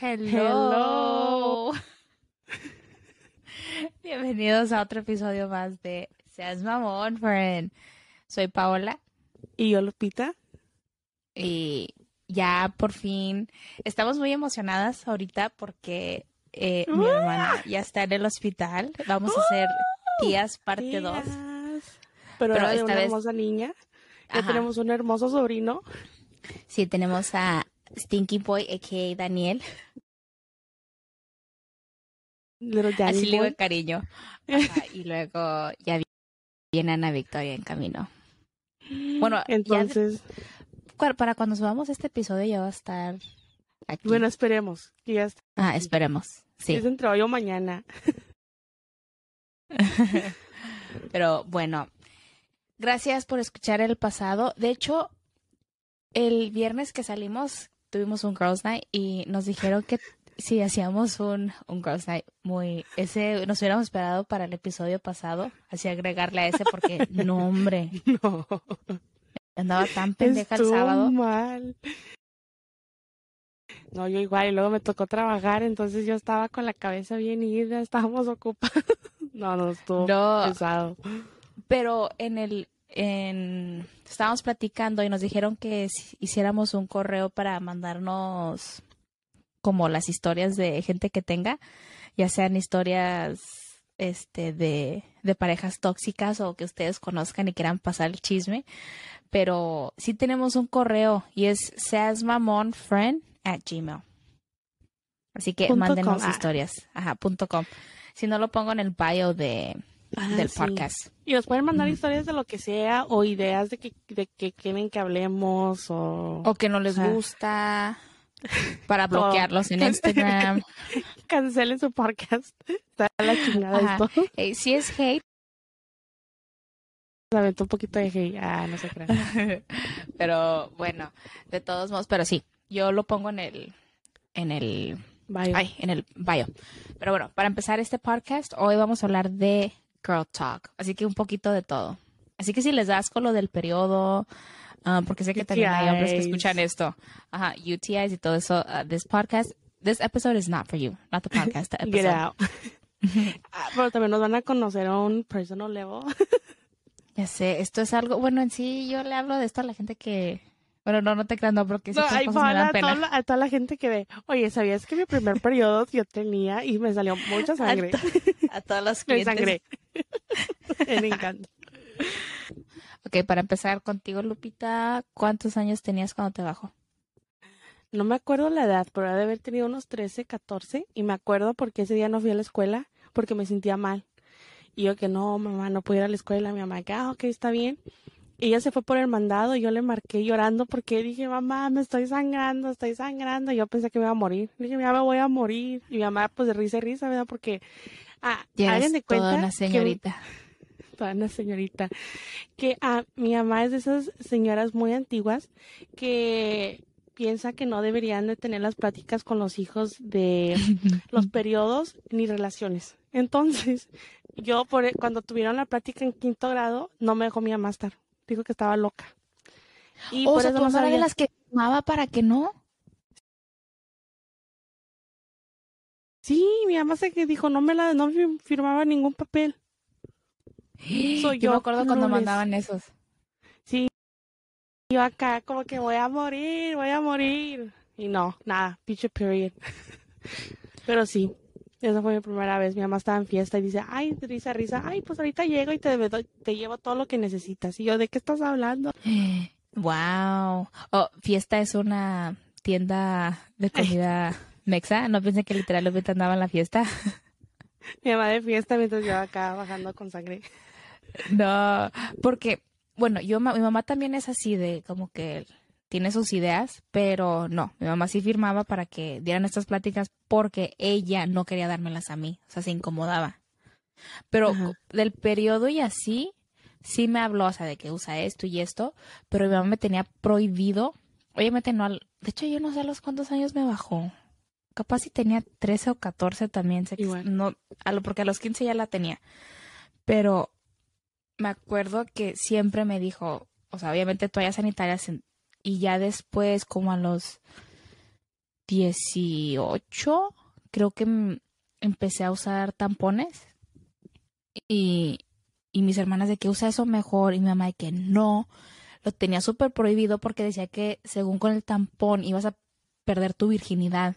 Hello. Bienvenidos a otro episodio más de Seas Mamón, friend. Soy Paola. Y yo, Lupita. Y ya por fin estamos muy emocionadas ahorita porque eh, mi hermana ya está en el hospital. Vamos a hacer tías parte 2. Pero, Pero esta una vez... hermosa niña. Ya tenemos un hermoso sobrino. Sí, tenemos a Stinky Boy, a.k.a. Daniel. Así le digo cariño. y luego ya viene Ana Victoria en camino. Bueno, entonces... para cuando subamos este episodio ya va a estar aquí. Bueno, esperemos que ya esté. Ah, esperemos. Sí. Es entre hoy o mañana. Pero bueno, gracias por escuchar el pasado. De hecho, el viernes que salimos tuvimos un Girls Night y nos dijeron que si hacíamos un, un Girls Night muy... Ese nos hubiéramos esperado para el episodio pasado, así agregarle a ese porque no, hombre. No. Andaba tan pendeja el sábado. mal. No, yo igual, y luego me tocó trabajar, entonces yo estaba con la cabeza bien ida, estábamos ocupados. No, no, estuvo pesado. Pero en el, en, estábamos platicando y nos dijeron que hiciéramos un correo para mandarnos como las historias de gente que tenga, ya sean historias este de, de parejas tóxicas o que ustedes conozcan y quieran pasar el chisme. Pero sí tenemos un correo y es seasmamonfriend at gmail. Así que mándenos ah. historias. Ajá, punto com. Si no lo pongo en el bio de, Ah, del podcast. Y nos pueden mandar historias de lo que sea o ideas de que, de que quieren que hablemos o... O que no les gusta para bloquearlos en Instagram. Cancelen su podcast. Está la chingada esto. si es hate. Aventó un poquito de hate. Ah, no se crean. pero bueno, de todos modos, pero sí, yo lo pongo en el... En el Bio. Ay, en el bio. Pero bueno, para empezar este podcast, hoy vamos a hablar de girl talk. Así que un poquito de todo. Así que si les das con lo del periodo, ah, porque sé que también hay hombres que escuchan esto, ajá, UTIs y todo eso, uh, this podcast, this episode is not for you, not the podcast. The Get out. Ah, pero también nos van a conocer a un personal level. ya sé, esto es algo, bueno, en sí yo le hablo de esto a la gente que bueno, no, no te creas, no, porque no, hay cosas me pena. A toda, la, a toda la gente que ve, oye, ¿sabías que mi primer periodo yo tenía y me salió mucha sangre? A, a todos los clientes. sangre. me encanta. Ok, para empezar contigo, Lupita, ¿cuántos años tenías cuando te bajó? No me acuerdo la edad, pero de haber tenido unos 13, 14, y me acuerdo porque ese día no fui a la escuela porque me sentía mal. Y yo que no, mamá, no puedo ir a la escuela. Mi mamá que, ah, ok, está bien ella se fue por el mandado y yo le marqué llorando porque dije, mamá, me estoy sangrando, estoy sangrando. yo pensé que me iba a morir. dije, ya me voy a morir. Y mi mamá, pues de risa y risa, ¿verdad? Porque, ah, alguien de cuenta. Toda una señorita. toda una señorita. Que ah, mi mamá es de esas señoras muy antiguas que piensa que no deberían de tener las pláticas con los hijos de los periodos ni relaciones. Entonces, yo por, cuando tuvieron la plática en quinto grado, no me dejó mi mamá estar dijo que estaba loca. Y o por sea, eso no sabía... de las que firmaba para que no. Sí, mi mamá se que dijo, no me la, no firmaba ningún papel. Soy yo. me acuerdo cuando mandaban esos. Sí. Yo acá como que voy a morir, voy a morir. Y no, nada, pinche period. Pero sí, esa fue mi primera vez. Mi mamá estaba en fiesta y dice, ay, risa, risa, ay, pues ahorita llego y te, te llevo todo lo que necesitas. Y yo, ¿de qué estás hablando? Wow. Oh, fiesta es una tienda de comida mexa. No pensé que literalmente andaba en la fiesta. Mi mamá de fiesta mientras yo acá bajando con sangre. No, porque, bueno, yo, mi mamá también es así de como que tiene sus ideas, pero no, mi mamá sí firmaba para que dieran estas pláticas porque ella no quería dármelas a mí, o sea, se incomodaba. Pero del periodo y así, sí me habló, o sea, de que usa esto y esto, pero mi mamá me tenía prohibido, obviamente no, de hecho yo no sé a los cuántos años me bajó, capaz si tenía 13 o 14 también, sé no, a lo, porque a los 15 ya la tenía, pero me acuerdo que siempre me dijo, o sea, obviamente toallas sanitarias y ya después, como a los 18, creo que empecé a usar tampones. Y, y mis hermanas de que usa eso mejor y mi mamá de que no. Lo tenía súper prohibido porque decía que según con el tampón ibas a perder tu virginidad.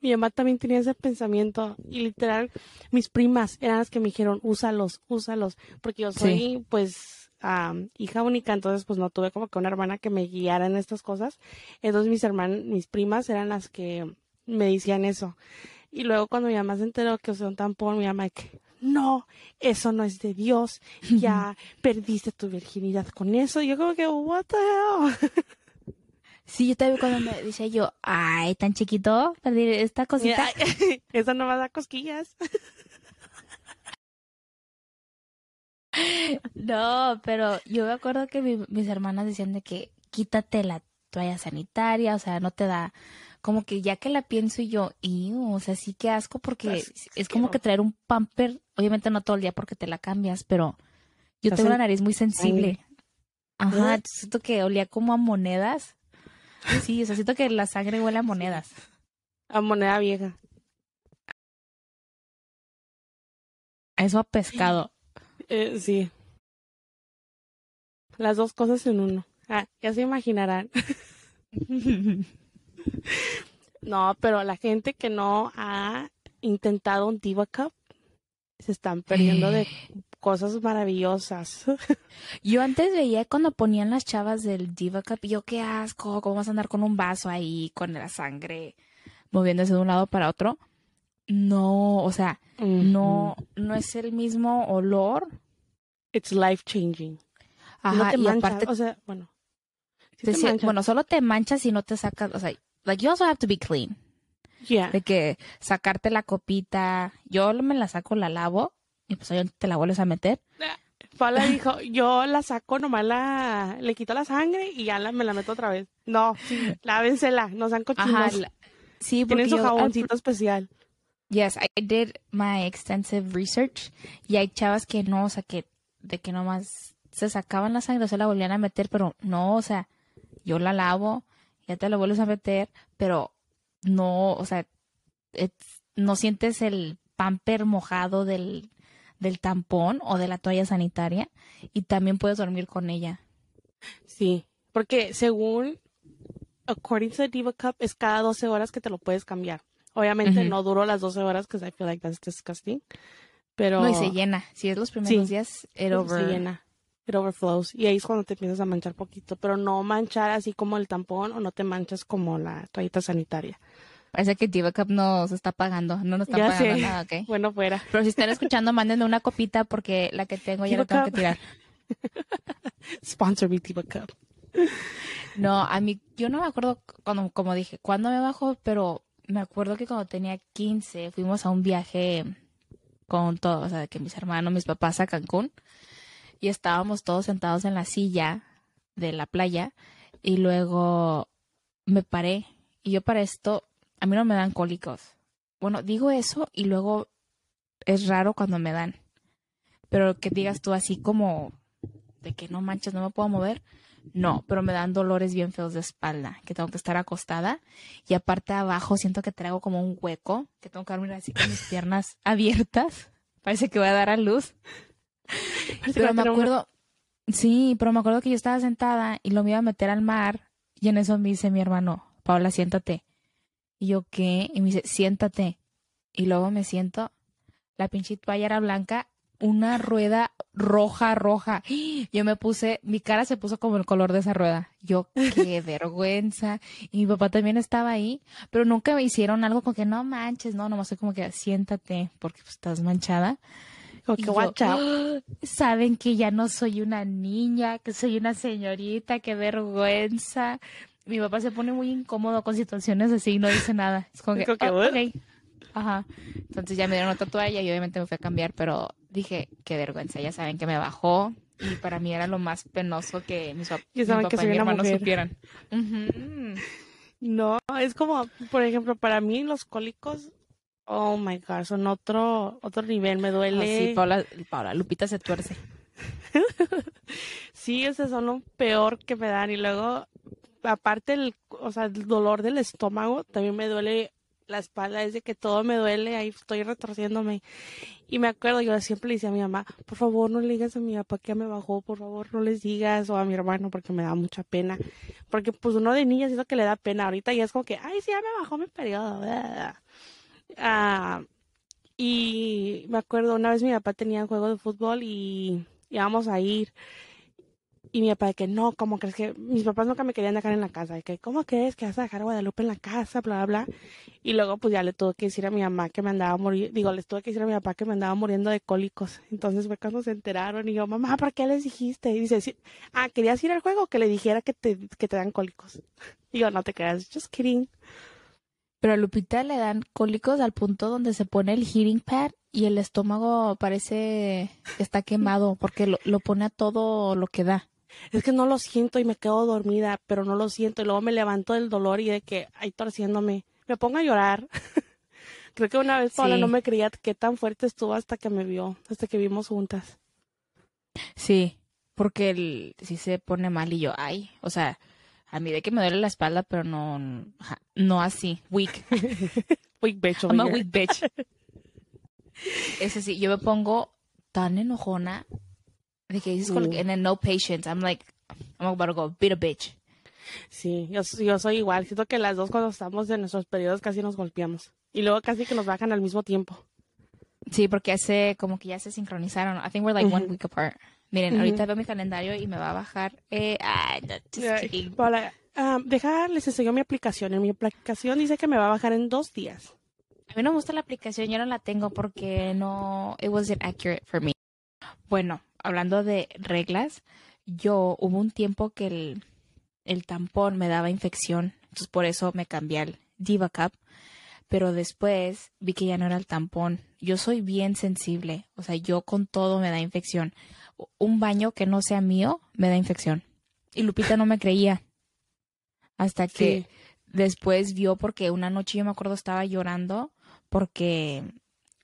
Mi mamá también tenía ese pensamiento y literal, mis primas eran las que me dijeron, úsalos, úsalos, porque yo soy Sí. pues am, hija única, entonces pues no tuve como que una hermana que me guiara en estas cosas. Entonces mis hermanas, mis primas eran las que me decían eso. Y luego cuando mi mamá se enteró que usé un tampón, mi mamá que, no, eso no es de Dios, ya perdiste tu virginidad con eso. Y yo como que, what the hell? Sí, yo también cuando me decía yo, ay, tan chiquito, perdí esta cosita. Mira, eso no va a dar cosquillas. No, pero yo me acuerdo que mi- mis hermanas decían de que quítate la toalla sanitaria, o sea, no te da, como que ya que la pienso y yo, y, o sea, sí que asco porque Así es, es como que traer un pamper, obviamente no todo el día porque te la cambias, pero yo tengo la nariz muy sensible. Ajá, siento que olía como a monedas. Sí, o sea, siento que la sangre huele a monedas. A moneda vieja. A eso a pescado. Eh, sí. Las dos cosas en uno. Ah, ya se imaginarán. No, pero la gente que no ha intentado un Diva Cup se están perdiendo de cosas maravillosas. Yo antes veía cuando ponían las chavas del Diva Cup, yo qué asco, cómo vas a andar con un vaso ahí, con la sangre moviéndose de un lado para otro. No, o sea, no, no es el mismo olor. It's life changing. Ajá, no te y manchas, aparte, o sea, bueno. te te bueno, solo te manchas y no te sacas, o sea, like you also have to be clean. Yeah. De que sacarte la copita, yo me la saco, la lavo, y pues obviamente te la vuelves a meter. Paula dijo, yo la saco, nomás la, le quito la sangre y ya la, me la meto otra vez. No, sí, lávensela, no sean cochinos. Ajá, la- sí, porque Tienen su yo al jaboncito especial. Yes, I did my extensive research y hay chavas que no, o sea, que de que nomás se sacaban la sangre, se la volvían a meter, pero no, o sea, yo la lavo, ya te la vuelves a meter, pero no, o sea, no sientes el pamper mojado del, del tampón o de la toalla sanitaria y también puedes dormir con ella. Sí, porque según, according to the Diva Cup, es cada 12 horas que te lo puedes cambiar. Obviamente no duró las 12 horas, because I feel like that's disgusting. Pero No, y se llena. Si es los primeros Sí, días, it se llena. It overflows. Y ahí es cuando te empiezas a manchar poquito. Pero no manchar así como el tampón o no te manchas como la toallita sanitaria. Parece que Diva Cup nos está pagando, no nos está Ya pagando sé. nada, ¿ok? Bueno, fuera. Pero si están escuchando, mándenme una copita porque la que tengo ya la tengo que tirar. Sponsor me Diva Cup. No, a mí, yo no me acuerdo cuando, como dije, cuándo me bajó, pero me acuerdo que cuando tenía 15 fuimos a un viaje con todos, o sea, que mis hermanos, mis papás a Cancún y estábamos todos sentados en la silla de la playa y luego me paré y yo para esto, a mí no me dan cólicos. Bueno, digo eso y luego es raro cuando me dan. Pero que digas tú así como de que no manches, no me puedo mover. No, pero me dan dolores bien feos de espalda, que tengo que estar acostada. Y aparte abajo siento que traigo como un hueco, que tengo que dormir así con mis piernas abiertas. Parece que voy a dar a luz. Pero me una- acuerdo, sí, pero me acuerdo que yo estaba sentada y lo me iba a meter al mar. Y en eso me dice mi hermano, Paula, siéntate. Y yo, ¿qué? Y me dice, siéntate. Y luego me siento, la pinche toalla era blanca, una rueda roja, roja. Yo me puse, mi cara se puso como el color de esa rueda. Yo, qué vergüenza. Y mi papá también estaba ahí, pero nunca me hicieron algo con que no manches, no, nomás soy como que siéntate porque pues, estás manchada. Como Y que yo, watch out. "Ah, Saben que ya no soy una niña, que soy una señorita, qué vergüenza. Mi papá se pone muy incómodo con situaciones así y no dice nada. Es como que, que, "Oh, "What?" ok". Ajá. Entonces ya me dieron otra toalla y obviamente me fui a cambiar, pero dije, qué vergüenza, ya saben que me bajó y para mí era lo más penoso que mis, pap- Ya mi saben que papá soy y mi hermano mujer. supieran. No, es como, por ejemplo, para mí los cólicos, oh my God, son otro, otro nivel. Me duele. sí, Paula, Paula, Lupita se tuerce. Sí, ese son lo peor que me dan. Y luego, aparte el, o sea, el dolor del estómago, también me duele la espalda, es de que todo me duele, ahí estoy retorciéndome. Y me acuerdo, yo siempre le decía a mi mamá, por favor no le digas a mi papá que me bajó, por favor no les digas, o a mi hermano porque me da mucha pena. Porque pues uno de niñas es lo que le da pena, ahorita ya es como que, ay, sí, ya me bajó mi periodo. Ah, y me acuerdo, una vez mi papá tenía un juego de fútbol y íbamos a ir y mi papá de que no, ¿cómo crees que mis papás nunca me querían dejar en la casa? De que, ¿cómo crees que vas a dejar a Guadalupe en la casa? Bla, bla, bla. Y luego pues ya le tuve que decir a mi mamá que me andaba muriendo, digo, les tuve que decir a mi papá que me andaba muriendo de cólicos. Entonces fue cuando se enteraron y yo, mamá, ¿por qué les dijiste? Y dice, ah, ¿querías ir al juego? Que le dijera que te, que te dan cólicos. Y yo, no te creas, just kidding. Pero a Lupita le dan cólicos al punto donde se pone el heating pad y el estómago parece está quemado porque lo, lo pone a todo lo que da es que no lo siento y me quedo dormida, pero no lo siento. Y luego me levanto del dolor y de que ahí torciéndome, me pongo a llorar. Creo que una vez Paula no me creía qué tan fuerte estuvo hasta que me vio, hasta que vimos juntas. Sí, porque él sí se pone mal y yo, ay, o sea, a mí de que me duele la espalda, pero no, no así, weak. weak bitch. I'm a weak bitch. Ese sí, yo me pongo tan enojona de que dices mm. en el no patience. I'm like, I'm about to go beat a bitch. Sí, yo, yo soy igual. Siento que las dos cuando estamos en nuestros periodos casi nos golpeamos. Y luego casi que nos bajan al mismo tiempo. Sí, porque hace como que ya se sincronizaron. I think we're like one week apart. Miren, ahorita veo mi calendario y me va a bajar. Eh, ay, Hola, um, deja, les enseño mi aplicación. En mi aplicación dice que me va a bajar en dos días. A mí no me gusta la aplicación, yo no la tengo porque no, it wasn't accurate for me. Bueno, hablando de reglas, yo hubo un tiempo que el, el tampón me daba infección, entonces por eso me cambié al Diva Cup, pero después vi que ya no era el tampón. Yo soy bien sensible, o sea, yo con todo me da infección. Un baño que no sea mío me da infección. Y Lupita no me creía. Hasta que después vio porque una noche yo me acuerdo estaba llorando porque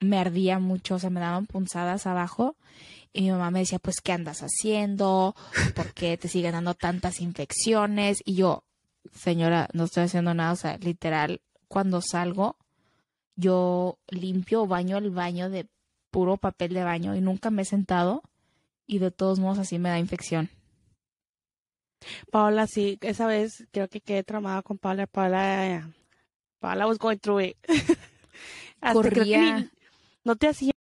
me ardía mucho, o sea, me daban punzadas abajo y mi mamá me decía, pues, ¿qué andas haciendo? ¿Por qué te siguen dando tantas infecciones? Y yo, señora, no estoy haciendo nada. O sea, literal, cuando salgo, yo limpio baño el baño de puro papel de baño y nunca me he sentado y de todos modos así me da infección. Paola, sí, esa vez creo que quedé tramada con Paola. Paola, Paola was going through it. Corría. no te hacía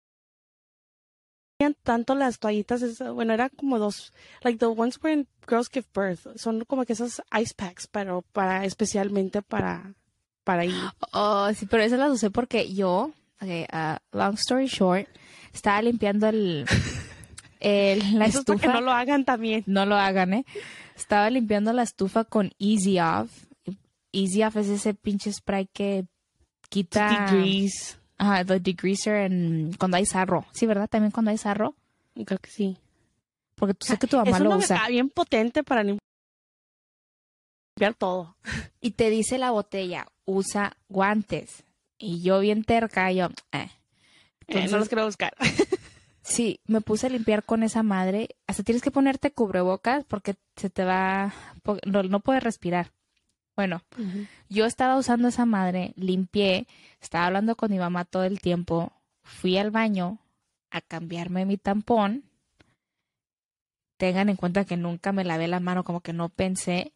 tanto las toallitas, bueno, era como dos, like the ones when girls give birth, son como que esos ice packs, pero para, especialmente para, para ir. Oh, sí, pero esas las usé porque yo, okay, uh, long story short, estaba limpiando el, el la estufa. Es que no lo hagan también. No lo hagan, eh. Estaba limpiando la estufa con Easy Off. Easy Off es ese pinche spray que quita. Ajá, the degreaser en, cuando hay sarro. Sí, ¿verdad? También cuando hay sarro. Creo que sí. Porque tú sé que tu mamá lo usa. Está bien potente para limpiar todo. Y te dice la botella, usa guantes. Y yo bien terca, yo, eh. eh no los quiero buscar. sí, me puse a limpiar con esa madre. Hasta tienes que ponerte cubrebocas porque se te va, no, no puedes respirar. Bueno, yo estaba usando esa madre, limpié, estaba hablando con mi mamá todo el tiempo, fui al baño a cambiarme mi tampón. Tengan en cuenta que nunca me lavé la mano, como que no pensé.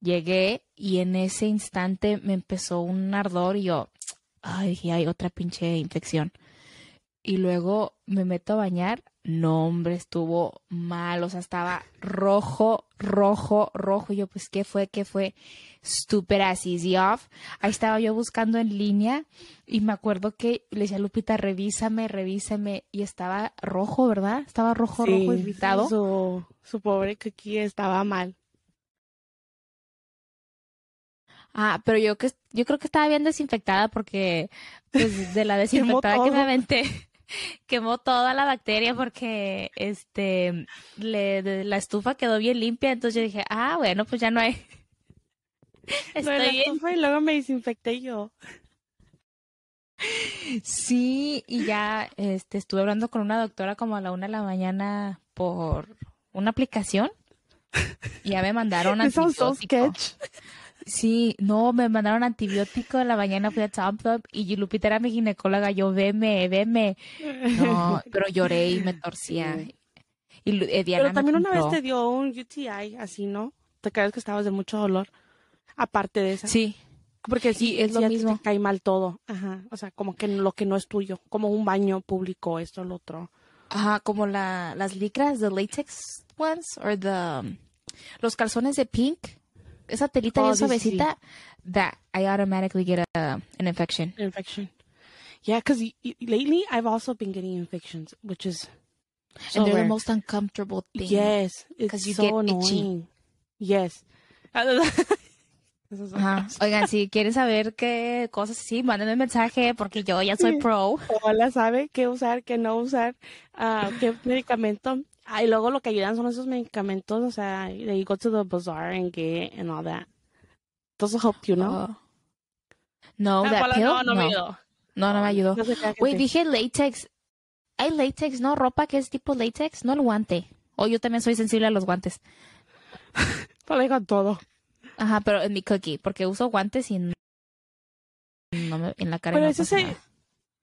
Llegué y en ese instante me empezó un ardor y yo, ay, dije, hay otra pinche infección. Y luego me meto a bañar no, hombre, estuvo mal, o sea, estaba rojo, rojo, rojo. Y yo, pues, ¿qué fue? ¿Qué fue? Stupid as easy off. Ahí estaba yo buscando en línea y me acuerdo que le decía a Lupita, revísame, revísame. Y estaba rojo, ¿verdad? Estaba rojo, rojo, irritado. Su, su pobre aquí estaba mal. Ah, pero yo que yo creo que estaba bien desinfectada porque pues de la desinfectada que me aventé quemó toda la bacteria porque este le, la estufa quedó bien limpia, entonces yo dije, ah, bueno, pues ya no hay. Estoy la estufa y luego me desinfecté yo. Sí, y ya este estuve hablando con una doctora como a la una de la mañana por una aplicación Ya me mandaron antibiótico. Sí, no, me mandaron antibiótico en la mañana, fui a Top Up y Lupita era mi ginecóloga, yo veme, veme. No, pero lloré y me torcía. Y eh, Diana Pero también una vez te dio un UTI, así, ¿no? ¿Te crees que estabas de mucho dolor? Aparte de esa. Sí, Porque sí, es lo mismo. Te cae mal todo. Ajá. O sea, como que lo que no es tuyo. Como un baño público, esto, lo otro. ajá, como la, las licras, the latex ones, or the, um, los calzones de pink, esa telita Oh, bien sí. suavecita, that I automatically get a, an infection. Infection. Yeah, because lately I've also been getting infections, which is so and they're rare. the most uncomfortable thing. Yes, because you so get itchy. annoying. Yes. Ajá. Oigan, si quieren saber qué cosas sí, mándenme mensaje porque yo ya soy pro. Hola sabe qué usar, qué no usar, ah, qué medicamento. Ah, y luego lo que ayudan son esos medicamentos, o sea, they go to the bazaar and get and all that. Does it help you, no? Oh. No, Ah, that Paula, pill? no, no me ayudó. No, no me ayudó. No sé dije latex. Hay latex, ¿no? Ropa que es tipo latex, no el guante. O yo también soy sensible a los guantes. Dijo todo. Ajá, pero en mi cookie, porque uso guantes y n- no me- en la cara Pero no ese pasa se- nada.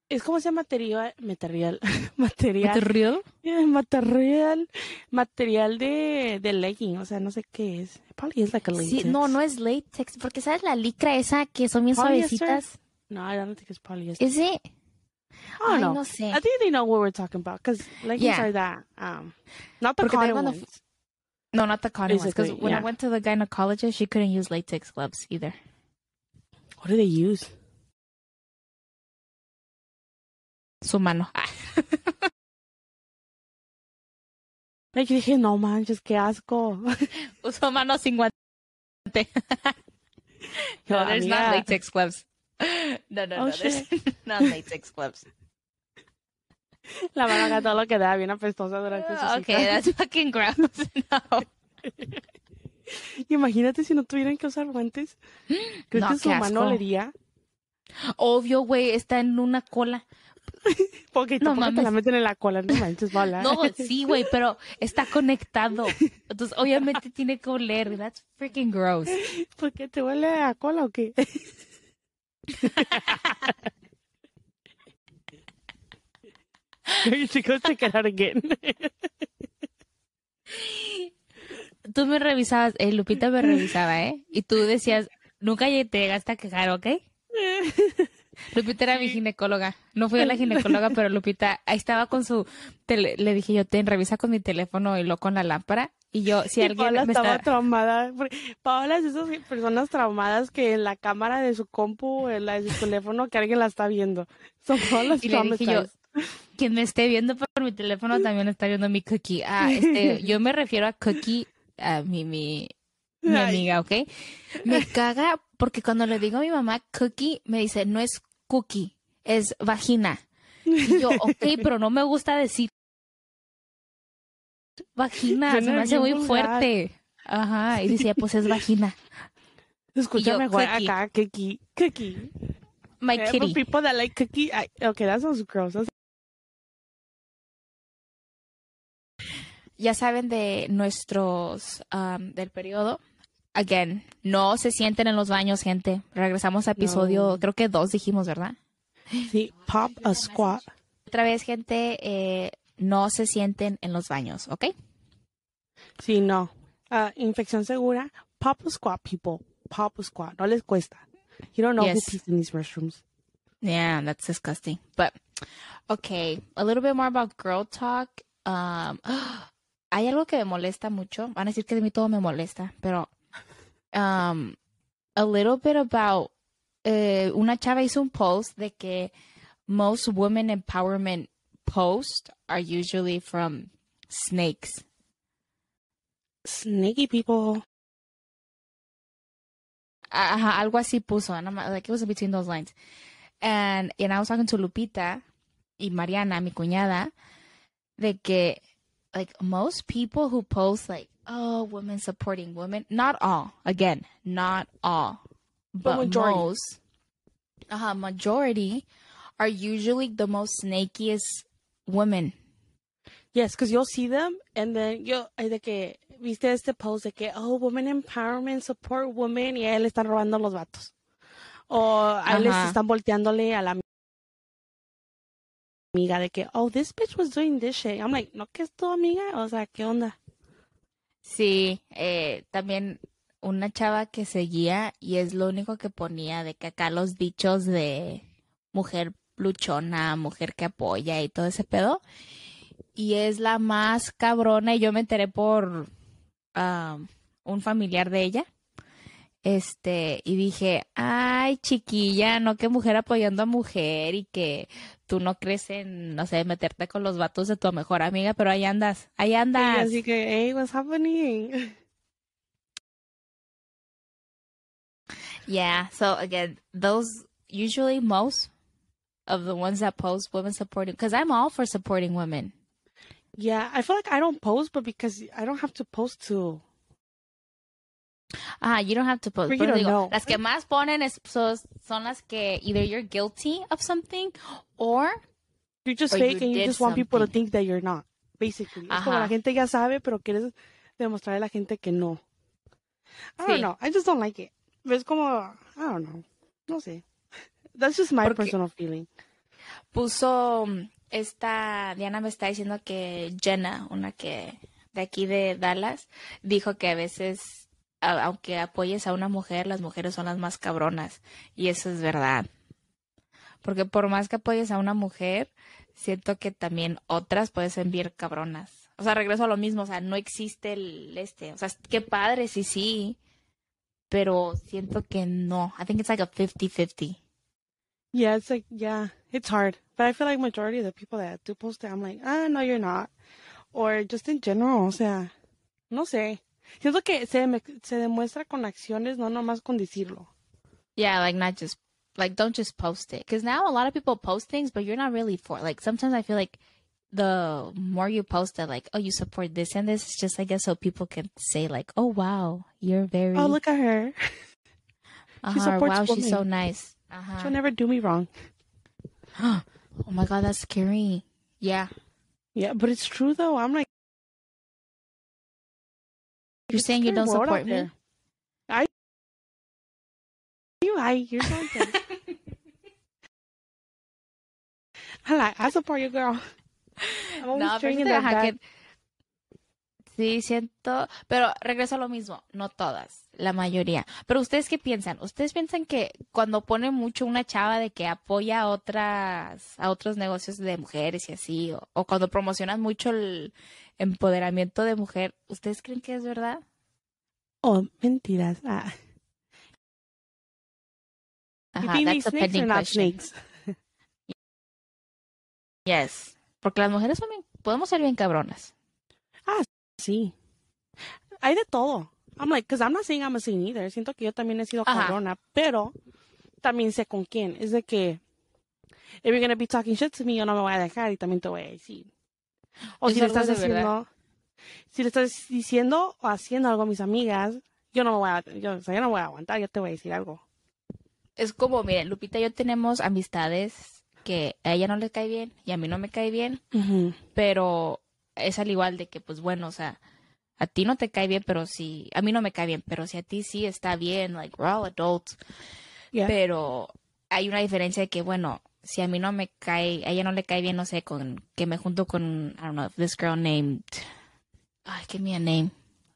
Es como ese material, material, material, ¿Material? material, material de, de legging, o sea, no sé qué es. Probably is like a latex. Sí, no, no es latex, porque ¿sabes la licra esa que son bien Polyester? suavecitas? No, I don't think it's polyester. ¿Es it? Oh, Ay, no. no sé. I think they know what we're talking about because leggings Yeah. are that, um, not the Porque cotton ones. No, not the cotton ones, because when I went to the gynecologist, she couldn't use latex gloves either. What do they use? Su mano. Like, dije, no manches, qué asco. Uso mano sin guante. no, there's not latex gloves. No, no, Oh, no, there's not latex gloves. La mano acá todo lo que da, bien apestosa durante su Ah, okay, cita. that's fucking gross. No. Imagínate si no tuvieran que usar guantes. ¿Crees No, que su mano olería? Obvio, güey, está en una cola. Porque No tampoco te la meten en la cola, no manches, bola. No, sí, güey, pero está conectado. Entonces, obviamente tiene que oler. That's freaking gross. ¿Por qué te huele a cola o qué? Chicos, check it out again. Tú me revisabas, eh, Lupita me revisaba, ¿eh? Y tú decías, nunca te llegaste a quejar, ¿ok? Lupita era mi ginecóloga. No fui a la ginecóloga, pero Lupita ahí estaba con su... le dije yo, ten, revisa con mi teléfono y lo con la lámpara. Y yo, si Y alguien Paola me estaba está... traumada. Paola es de esas personas traumadas que en la cámara de su compu, en la de su teléfono, que alguien la está viendo. Son Paola's Y le dije yo. Quien me esté viendo por mi teléfono también está viendo mi cookie. Ah, este, yo me refiero a cookie, a mi, mi, mi amiga, ¿ok? Me caga porque cuando le digo a mi mamá cookie, me dice, no es cookie, es vagina. Y yo, ok, pero no me gusta decir vagina, se me hace muy vulgar. fuerte. Ajá, y decía, pues es vagina. Escucha mejor acá, cookie. Cookie. My Eh, kitty. people that like cookie, I, okay, that sounds gross. That's- ya saben de nuestros um, del periodo. Again, no se sienten en los baños, gente. Regresamos a episodio, No. creo que dos dijimos, ¿verdad? Sí, pop a squat. Otra vez, gente, eh, no se sienten en los baños, ¿ok? Sí, no. Ah, infección segura. Pop a squat, people. Pop a squat. No les cuesta. You don't know Yes. who pees in these restrooms. Yeah, that's disgusting. But okay, a little bit more about girl talk. Um, hay algo que me molesta mucho. Van a decir que de mí todo me molesta, pero um, a little bit about eh, una chava hizo un post de que most women empowerment posts are usually from snakes. Snaky people. Ajá, algo así puso, nada más, like it was between those lines. And, and I was talking to Lupita y Mariana, mi cuñada, de que, like, most people who post, like, oh, women supporting women, not all, again, not all, but majority. most, uh, majority are usually the most snakiest women. Yes, because you'll see them and then yo, de que, viste este post de que, oh, women empowerment, support women, y a él le están robando los vatos. O a él les están volteándole a la amiga de que, oh, this bitch was doing this shit. I'm like, no, que es tu amiga? O sea, ¿qué onda? Sí, eh, también una chava que seguía y es lo único que ponía de que acá los dichos de mujer luchona, mujer que apoya y todo ese pedo. Y es la más cabrona y yo me enteré por ah, un familiar de ella. Este, y dije, ay, chiquilla, no que mujer apoyando a mujer y que tú no crees en, no sé, meterte con los vatos de tu mejor amiga, pero ahí andas, ahí Y andas. así que, hey, what's happening? Yeah, so again, those usually most of the ones that post women supporting, because I'm all for supporting women. Yeah, I feel like I don't post, but because I don't have to post to. Ah, you don't have to post. You Pero digo, know. Las que más ponen es, so- son las que either you're guilty of something or You're just Or you fake and you just want people to think that you're not. Basically. Es como la gente ya sabe, pero quieres demostrarle a la gente que no. I don't know. I just don't like it. Es como, I don't know. No sé. That's just my Porque- personal feeling. puso mm, esta, Diana me está diciendo que Jenna, una que de aquí de Dallas, dijo que a veces, aunque apoyes a una mujer, las mujeres son las más cabronas. Y eso es verdad. Porque por más que apoyes a una mujer, siento que también otras pueden ser cabronas. O sea, regreso a lo mismo, o sea, no existe el este, o sea, qué padre, sí, sí, pero siento que no. I think it's like a 50-50. Yeah, it's like, yeah, it's hard. But I feel like majority of the people that do post it, I'm like, ah, no, you're not. Or just in general, o sea, no sé. Siento que se, me- se demuestra con acciones, no nomás con decirlo. Yeah, like not just like don't just post it because now a lot of people post things, but you're not really for. Like sometimes I feel like the more you post it, like oh you support this and this, it's just I guess so people can say like oh wow you're very Oh, look at her. uh-huh, supports wow she's so nice. Uh-huh. She'll never do me wrong. oh my god, that's scary. Yeah, Yeah, but it's true though. I'm like, you're it's a saying you scary don't world out support me. there. I, you, I, you're something. I like, I support you, girl. I'm always No, pero cheering sí in te- that ajá, back. que- Sí, siento, pero regreso a lo mismo, no todas, la mayoría. Pero ustedes qué piensan? ¿Ustedes piensan que cuando pone mucho una chava de que apoya a otras, a otros negocios de mujeres y así, o, o cuando promocionan mucho el empoderamiento de mujer, ¿ustedes creen que es verdad? Oh, mentiras. Ah. Ajá, that's a snakes not snakes? Yes, porque las mujeres bien- podemos ser bien cabronas. Sí. Hay de todo. I'm like, because I'm not saying I'm a sin either. Siento que yo también he sido Ajá. cabrona, pero también sé con quién. Es de que, if you're gonna be talking shit to me, yo no me voy a dejar y también te voy a decir. O Es si le estás diciendo, si le estás diciendo o haciendo algo a mis amigas, yo no me voy a, yo, o sea, yo no voy a aguantar, yo te voy a decir algo. Es como, miren, Lupita y yo tenemos amistades que a ella no le cae bien y a mí no me cae bien. pero es al igual de que, pues bueno, o sea, a ti no te cae bien, pero si, a mí no me cae bien, pero si a ti sí está bien, like, we're all adults, Yeah. pero hay una diferencia de que, bueno, si a mí no me cae, a ella no le cae bien, no sé, con que me junto con, I don't know, this girl named, ay, give me a name,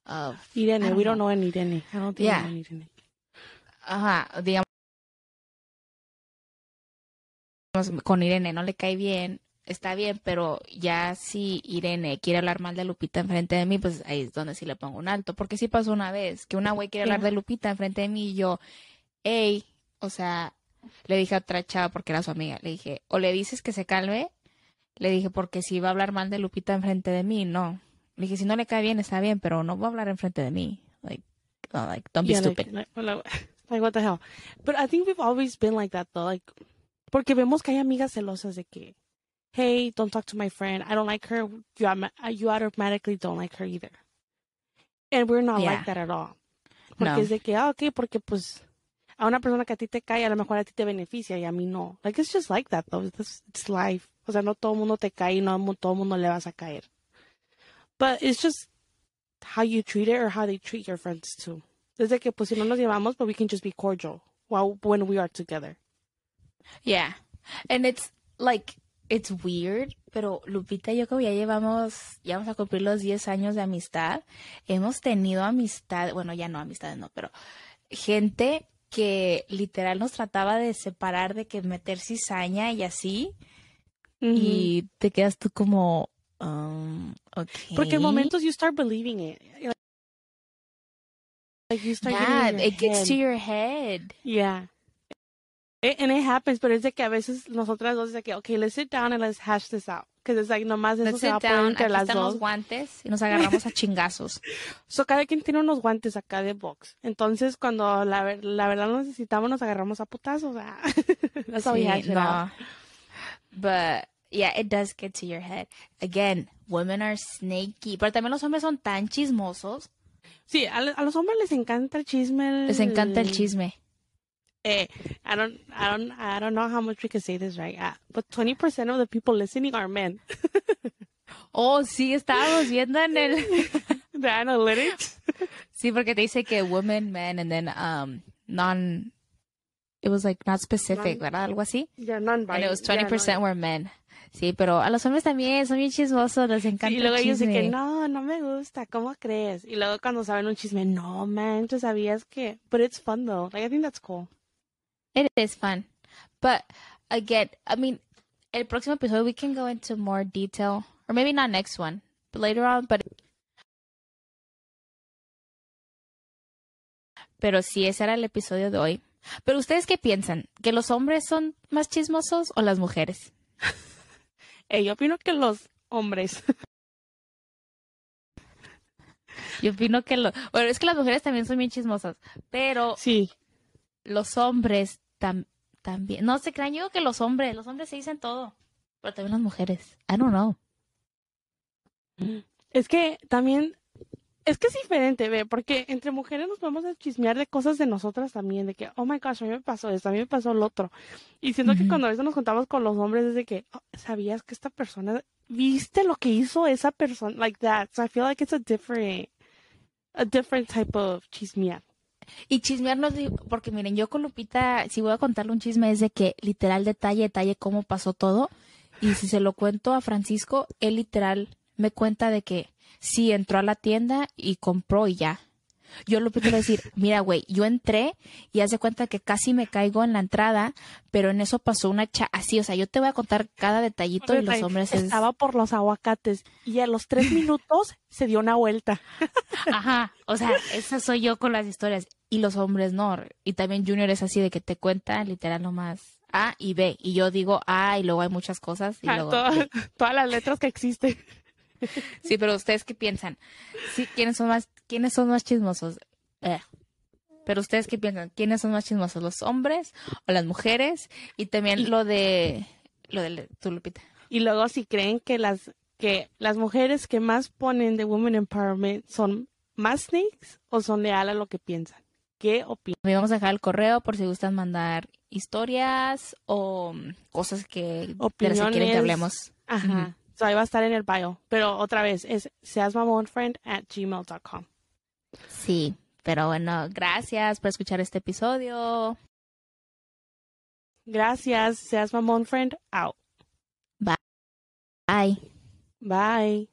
of, Irene, don't we don't know. know an Irene. I don't think Yeah. we know Irene. ajá, digamos, con Irene no le cae bien, está bien, pero ya si Irene quiere hablar mal de Lupita enfrente de mí, pues ahí es donde sí le pongo un alto. Porque sí pasó una vez que una güey quiere hablar de Lupita enfrente de mí y yo, hey, o sea, le dije a otra chava porque era su amiga, le dije, o le dices que se calme, le dije, porque si va a hablar mal de Lupita enfrente de mí, no. Le dije, si no le cae bien, está bien, pero no va a hablar enfrente de mí. Like, no, like don't be Yeah, stupid. Like, like, like, what the hell? But I think we've always been like that though. Like, porque vemos que hay amigas celosas de que, hey, don't talk to my friend. I don't like her. You, you automatically don't like her either. And we're not Yeah. like that at all. Porque No. es de que, ah, ok, porque pues a una persona que a ti te cae, a lo mejor a ti te beneficia y a mí no. Like, it's just like that though. It's, it's life. O sea, no todo el mundo te cae y no todo el mundo le vas a caer. But it's just how you treat it or how they treat your friends too. Desde que pues si no nos llevamos, but we can just be cordial while when we are together. Yeah. And it's like, it's weird, pero Lupita y yo como ya llevamos, ya vamos a cumplir los 10 años de amistad. Hemos tenido amistad, bueno, ya no amistades, no, pero gente que literal nos trataba de separar, de que meter cizaña y así. Y te quedas tú como, um, okay. Porque en momentos you start believing it. Like you start Yeah, it gets head. to your head. Yeah. It, and it happens, pero es de que a veces nosotras dos es de que, okay, let's sit down and let's hash this out. Because it's like nomás eso Let's se va a poner entre aquí las están dos. los guantes y nos agarramos a chingazos. So, cada quien tiene unos guantes acá de box. Entonces, cuando la, la verdad lo necesitamos, nos agarramos a putazos. ah. That's how we Sí, hash it out. no. But yeah, it does get to your head. Again, women are snaky, pero también los hombres son tan chismosos. Sí, a, a los hombres les encanta el chisme. Les encanta el chisme. Eh, I don't, I don't, I don't know how much we can say this right, uh, but 20% of the people listening are men. Oh, sí, estábamos viendo en el the analytics. Sí, porque te dice que women, men and then um non it was like not specific, Non- ¿verdad? Algo así. Yeah, non-binary. And it was yeah, 20% non- were men. Sí, pero a los hombres también son bien chismosos, les encanta Sí, y luego el ellos dicen que no, no me gusta, ¿cómo crees? Y luego cuando saben un chisme, no, man, tú sabías que... But it's fun though, like I think that's cool. It is fun. But again, I mean, el próximo episodio we can go into more detail, or maybe not next one, but later on. But pero sí, ese era el episodio de hoy. Pero ustedes qué piensan? ¿Que los hombres son más chismosos o las mujeres? Yo opino que los hombres... Yo opino que lo, bueno, es que las mujeres también son bien chismosas, pero sí, los hombres tam- también. No se crean, yo digo que los hombres, los hombres se dicen todo, pero también las mujeres. I don't know. es que también... Es que es diferente, ve, porque entre mujeres nos podemos chismear de cosas de nosotras también, de que, oh my gosh, a mí me pasó esto, a mí me pasó lo otro. Y siento que cuando a veces nos contamos con los hombres es de que, "Oh, ¿sabías que esta persona, viste lo que hizo esa persona? Like that. So I feel like it's a different, a different type of chismear. Y chismearnos, porque miren, yo con Lupita, si voy a contarle un chisme, es de que literal detalle, detalle cómo pasó todo. Y si se lo cuento a Francisco, él literal me cuenta de que sí entró a la tienda y compró y ya. Yo voy a decir, mira, güey, yo entré y haz de cuenta que casi me caigo en la entrada, pero en eso pasó una cha así, o sea, yo te voy a contar cada detallito y los hombres es, Estaba por los aguacates y a los tres minutos se dio una vuelta. Ajá, o sea, esa soy yo con las historias y los hombres no. Y también Junior es así de que te cuenta literal nomás A y B y yo digo A y luego hay muchas cosas y Ah, luego todas las letras que existen. Sí, pero ustedes qué piensan? Sí, ¿quiénes son más quiénes son más chismosos? Eh. Pero ustedes qué piensan? ¿Quiénes son más chismosos, los hombres o las mujeres? Y también Y- lo de lo de tu Lupita. Y luego si creen que las que las mujeres que más ponen de Women Empowerment son más snakes o son leal a lo que piensan. ¿Qué opinan? Me vamos a dejar el correo por si gustan mandar historias o mm, cosas que de las que quieren que Opiniones. hablemos. Ajá. So ahí va a estar en el bio. Pero otra vez, es seasmamonfriend at gmail.com. Sí, pero bueno, gracias por escuchar este episodio. Gracias, seasmamonfriend out. Bye. Bye.